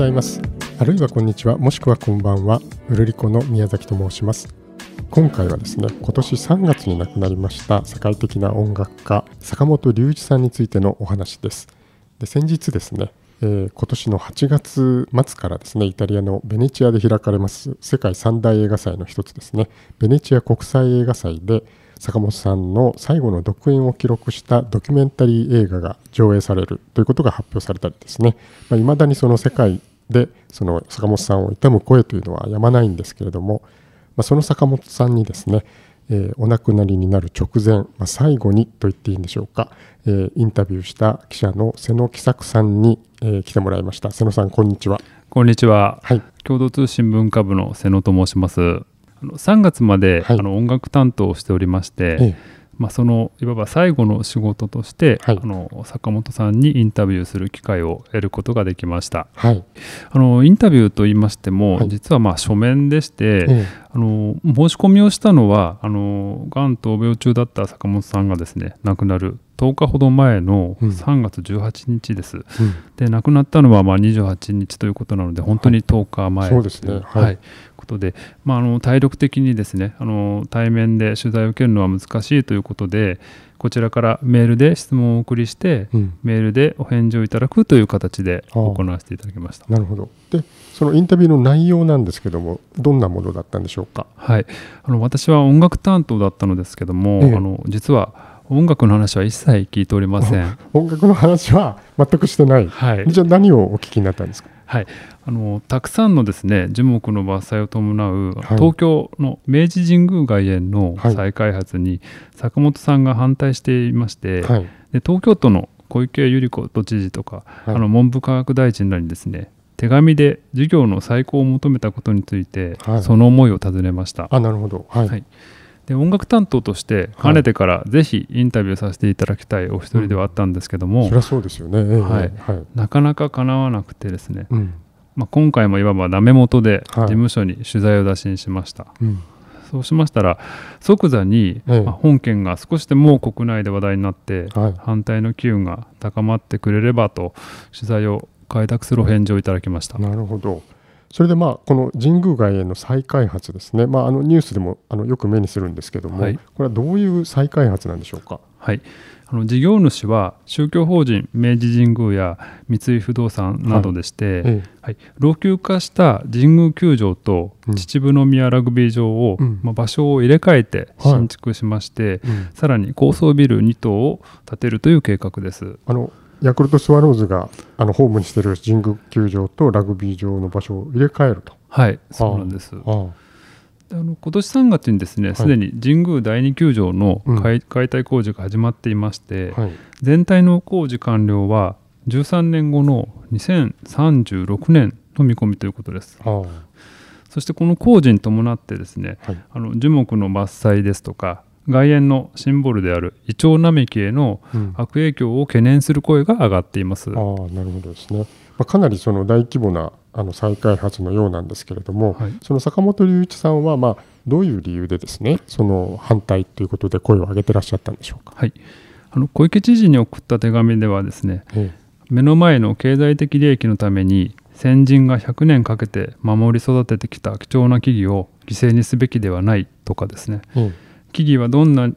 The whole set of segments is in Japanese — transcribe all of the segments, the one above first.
ざいます。あるいはこんにちは。もしくはこんばんは。うるりこの宮崎と申します。今回はですね今年3月に亡くなりました世界的な音楽家坂本龍一さんについてのお話です。で先日ですね、えー、今年の8月末からですねイタリアのベネチアで開かれます世界三大映画祭の一つですね。ベネチア国際映画祭で坂本さんの最後の独演を記録したドキュメンタリー映画が上映されるということが発表されたりですね、まあ、未だにその世界でその坂本さんを悼む声というのはやまないんですけれども、まあ、その坂本さんにですね、えー、お亡くなりになる直前、まあ、最後にと言っていいんでしょうか、えー、インタビューした記者の瀬野喜作さんに、えー、来てもらいました。瀬野さんこんにちは。こんにちは、はい、共同通信文化部の瀬野と申します。あの3月まで、はい、あの音楽担当をしておりまして、ええまあ、そのいわば最後の仕事として、はい、あの坂本さんにインタビューする機会を得ることができました、はい、あのインタビューといいましても、はい、実はまあ書面でして、えあの申し込みをしたのはあのがん闘病中だった坂本さんがですね亡くなる10日ほど前の3月18日です、うん、で亡くなったのはまあ28日ということなので本当に10日前、そうですね。はいことで、まあ、あの体力的にですねあの対面で取材を受けるのは難しいということでこちらからメールで質問をお送りして、うん、メールでお返事をいただくという形で行わせていただきました。なるほど。でそのインタビューの内容なんですけどもどんなものだったんでしょうか、はい、あの私は音楽担当だったのですけども、ええ、あの実は音楽の話は一切聞いておりません。音楽の話は全くしてない、はい、じゃあ何をお聞きになったんですか？はい、あのたくさんのですね樹木の伐採を伴う、はい、東京の明治神宮外苑の再開発に坂本さんが反対していまして、はい、で東京都の小池百合子都知事とか、あの文部科学大臣らにですね手紙で授業の再考を求めたことについて、その思いを尋ねました。あなるほど、はいで音楽担当としてかねてからぜひインタビューさせていただきたいお一人ではあったんですけども、うん、そりゃそうですよね、はい、はい、なかなかかなわなくてですね、うん、まあ、今回もいわばダメ元で事務所に取材を打診しました、はいうん、そうしましたら即座に、まあ、本件が少しでも国内で話題になって、反対の機運が高まってくれればと取材を開拓するお返事をいただきました。なるほどそれでまあこの神宮外苑の再開発ですね、まあ、あのニュースでもあのよく目にするんですけども、はい、これはどういう再開発なんでしょうか？はい。あの事業主は宗教法人明治神宮や三井不動産などでして、はいはい、老朽化した神宮球場と秩父宮ラグビー場を、うん、まあ、場所を入れ替えて新築しまして、はいうん、さらに高層ビル2棟を建てるという計画です。あのヤクルトスワローズがあのホームにしている神宮球場とラグビー場の場所を入れ替えると。はいそうなんです。あの今年3月にですねすで、に神宮第二球場の解うん、解体工事が始まっていまして、はい、全体の工事完了は13年後の2036年の見込みということです。そしてこの工事に伴ってですね、はい、あの樹木の伐採ですとか外苑のシンボルであるイチョウ並木への悪影響を懸念する声が上がっています。うん、あなるほどですね、まあ、かなりその大規模なあの再開発のようなんですけれども、はい、その坂本龍一さんは、まあ、どういう理由でですねその反対ということで声を上げてらっしゃったんでしょうか？はい、あの小池知事に送った手紙ではですね、ええ、目の前の経済的利益のために先人が100年かけて守り育ててきた貴重な木々を犠牲にすべきではないとかですね、うん木々はどんな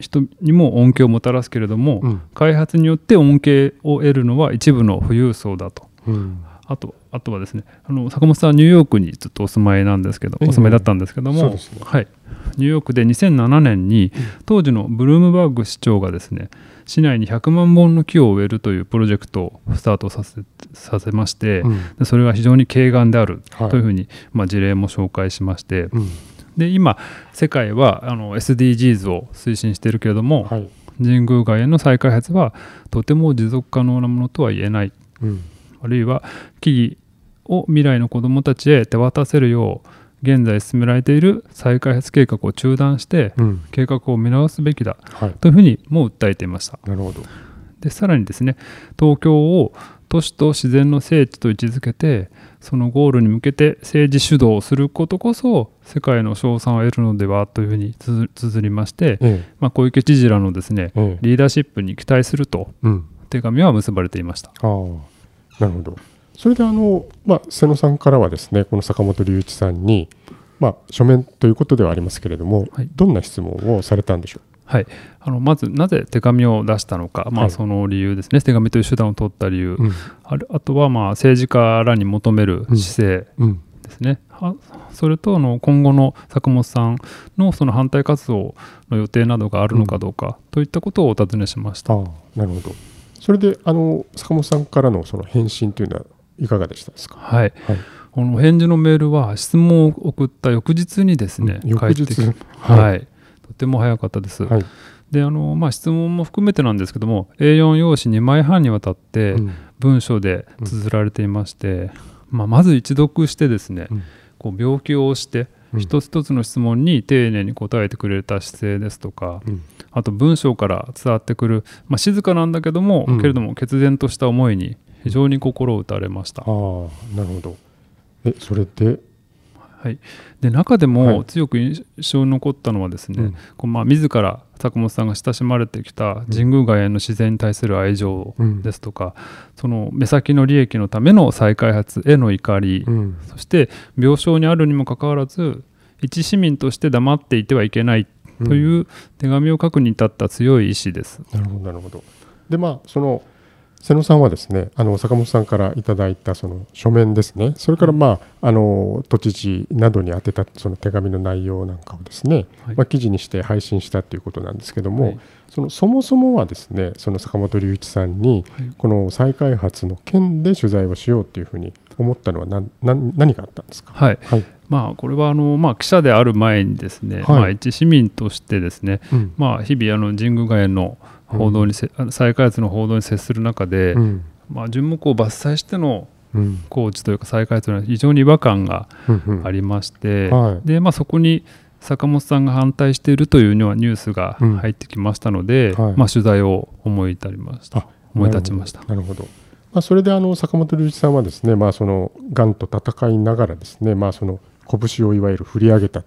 人にも恩恵をもたらすけれども、うん、開発によって恩恵を得るのは一部の富裕層だと、うん、あとあとはですねあの坂本さんはニューヨークにずっとお住まいなんですけど、お住まいだったんですけども、ね、はい、ニューヨークで2007年に当時のブルームバーグ市長がですね市内に100万本の木を植えるというプロジェクトをスタートさせさせまして、うん、それは非常に軽眼であるというふうに、はい、まあ、事例も紹介しまして、うんで今世界はあの SDGs を推進しているけれども、はい、神宮外苑の再開発はとても持続可能なものとは言えない、うん、あるいは木々を未来の子どもたちへ手渡せるよう現在進められている再開発計画を中断して、うん、計画を見直すべきだ、はい、というふうにも訴えていました。なるほど。でさらにですね東京を都市と自然の聖地と位置づけてそのゴールに向けて政治主導をすることこそ世界の称賛を得るのではというふうに綴りまして、ええ、まあ、小池知事らのですね、リーダーシップに期待すると、手紙は結ばれていました。あなるほど。それであの、まあ、瀬野さんからはですねこの坂本龍一さんに、まあ、書面ということではありますけれども、はい、どんな質問をされたんでしょう？はい、あのまずなぜ手紙を出したのか、まあ、その理由ですね、はい、手紙という手段を取った理由、うん、ああとはまあ政治家らに求める姿勢ですね、うん。うん、それとあの今後の坂本さんのその反対活動の予定などがあるのかどうかといったことをお尋ねしました。なるほど。それであの坂本さんからのその返信というのはいかがでしたですか、はい、はい。この返事のメールは質問を送った翌日にですね、うん、翌日。はい、はい、とても早かったです。はい、であのまあ、質問も含めてなんですけども A4 用紙2枚半にわたって文章で綴られていまして、うん、まあ、まず一読してですね、うん、こう病気をして一つ一つの質問に丁寧に答えてくれた姿勢ですとか、うん、あと文章から伝わってくる、まあ、静かなんだけども、けれども決然とした思いに非常に心を打たれました。あなるほど。えそれではい、で中でも強く印象に残ったのはですね、はい、こうまあ自ら坂本さんが親しまれてきた神宮外苑の自然に対する愛情ですとか、うん、その目先の利益のための再開発への怒り、うん、そして病床にあるにもかかわらず一市民として黙っていてはいけないという手紙を書くに至った強い意志です。なるほどなるほど。でまあその瀬野さんはですねあの坂本さんからいただいたその書面ですね。それから、まあ、あの都知事などに宛てたその手紙の内容なんかをですね、はい、まあ、記事にして配信したということなんですけども、はい、そのそもそもはですねその坂本龍一さんに、この再開発の件で取材をしようというふうに思ったのは何何があったんですか、はい、はい、まあ、これはあの、まあ、記者である前にですね、まあ、一市民としてですね、うん、まあ、日々あの神宮外苑の報道に、うん、再開発の報道に接する中で、うん、まあ、樹木を伐採しての工事というか再開発というのは非常に違和感がありまして、はい、でまあ、そこに坂本さんが反対しているというのはニュースが入ってきましたので、はい、まあ、取材を思い至りました。思い立ちました。なるほど。まあ、それであの坂本龍一さんはですね、まあ、そのがんと戦いながらですね、まあ、その拳をいわゆる振り上げた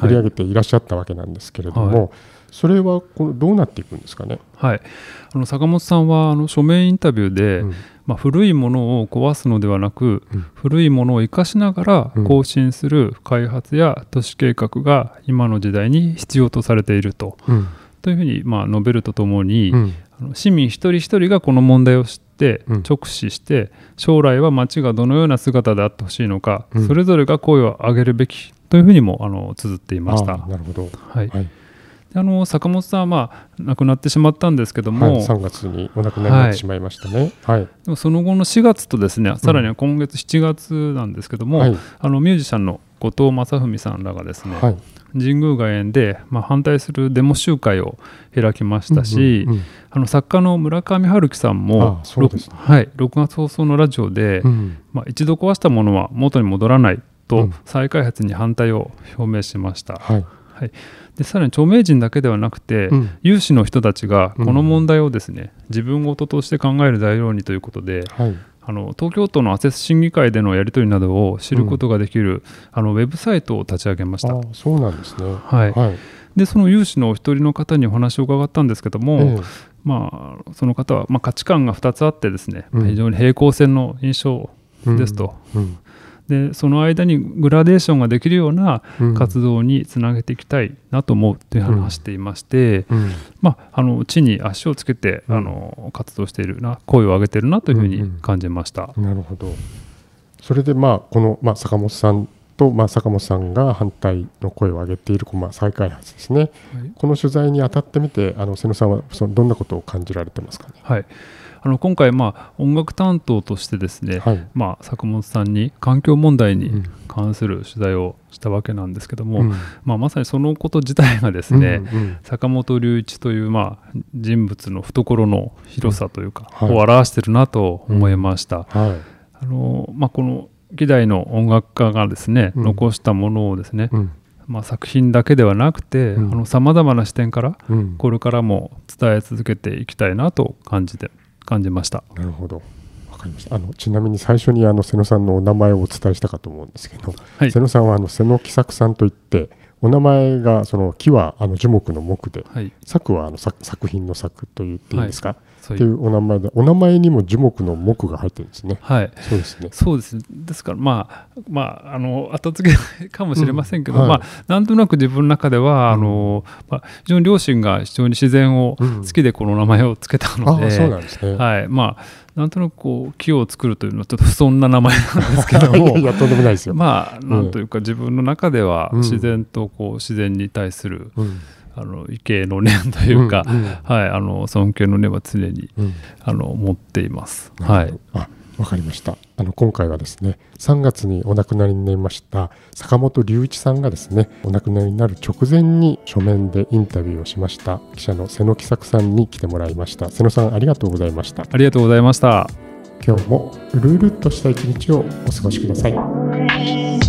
振り上げていらっしゃったわけなんですけれども、はい。それはこのどうなっていくんですかね？はい、あの坂本さんはあの書面インタビューで、うん、まあ、古いものを壊すのではなく、うん、古いものを生かしながら更新する開発や都市計画が今の時代に必要とされていると,、というふうにまあ述べるとともに、あの市民一人一人がこの問題を知って直視して将来は町がどのような姿であってほしいのか、それぞれが声を上げるべきというふうにもあの綴っていました。なるほど、はい、はい。あの坂本さんは、まあ、亡くなってしまったんですけども、はい、3月にお亡くなりになってしまいましたね、はい、でもその後の4月とですねさらには今月7月なんですけども、うん、あのミュージシャンの後藤正文さんらがですね、はい、神宮外苑で、まあ、反対するデモ集会を開きましたし、うんうんうん、あの作家の村上春樹さんも、ね、はい、6月放送のラジオで、うん、まあ、一度壊したものは元に戻らないと再開発に反対を表明しました。はい。はい、でさらに著名人だけではなくて、うん、有志の人たちがこの問題をですね、自分事として考える材料にということで、はい、あの東京都のアセス審議会でのやり取りなどを知ることができる、うん、あのウェブサイトを立ち上げました。そうなんですね、はい、はい、でその有志のお一人の方にお話を伺ったんですけども、えー、まあ、その方は、まあ、価値観が2つあってですね、うん、非常に平行線の印象ですと。うんでその間にグラデーションができるような活動につなげていきたいなと思うという話していまして、うん。うん、まあ、あの地に足をつけて、あの活動しているな声を上げているなというふうに感じました。うんうん、なるほど。それで、まあ、この、まあ、坂本さんと、まあ、坂本さんが反対の声を上げている、まあ、再開発ですね、はい、この取材に当たってみてあの瀬野さんはそのどんなことを感じられてますかね？はいあの今回、まあ、音楽担当としてですね、はい、まあ、坂本さんに環境問題に関する取材をしたわけなんですけども、うん、まあ、まさにそのこと自体がですね、うんうん、坂本龍一という、まあ、人物の懐の広さというか、うん。はい、を表してるなと思いました。はい、あのまあ、この希代の音楽家がですね、残したものをですね、まあ、作品だけではなくてさまざまな視点から、これからも伝え続けていきたいなと感じて感じました。なるほど。わかりました。あのちなみに最初にあの瀬野さんのお名前をお伝えしたかと思うんですけど、はい、瀬野さんはあの瀬野喜作さんといってお名前がその木はあの樹木の木で、はい、作はあの作作品の作と言っていいですか、はい、っていうお名前で、お名前にも樹木の木が入ってるんですね。はい、そうですね。そうです。ね。ですから、まあ、まあ、あの、後付けかもしれませんけど、うんはい、まあ、なんとなく自分の中では、あの、まあ、非常に両親が非常に自然を好きでこの名前を付けたので、うん、そうなんですね。はい、まあ、なんとなくこう木を作るというのはちょっと不遜な名前なんですけど。も いやとんでもないですよ。まあなんというか自分の中では自然とこう自然に対する、うんあの畏敬の念というか、うんうん、はい、あの尊敬の念は常に、うん、あの持っています。はい。あ、わかりました。あの今回はですね、3月にお亡くなりになりました坂本龍一さんがですね、お亡くなりになる直前に書面でインタビューをしました記者の瀬野喜作さんに来てもらいました。瀬野さんありがとうございました。ありがとうございました。今日もうるうるっとした一日をお過ごしください。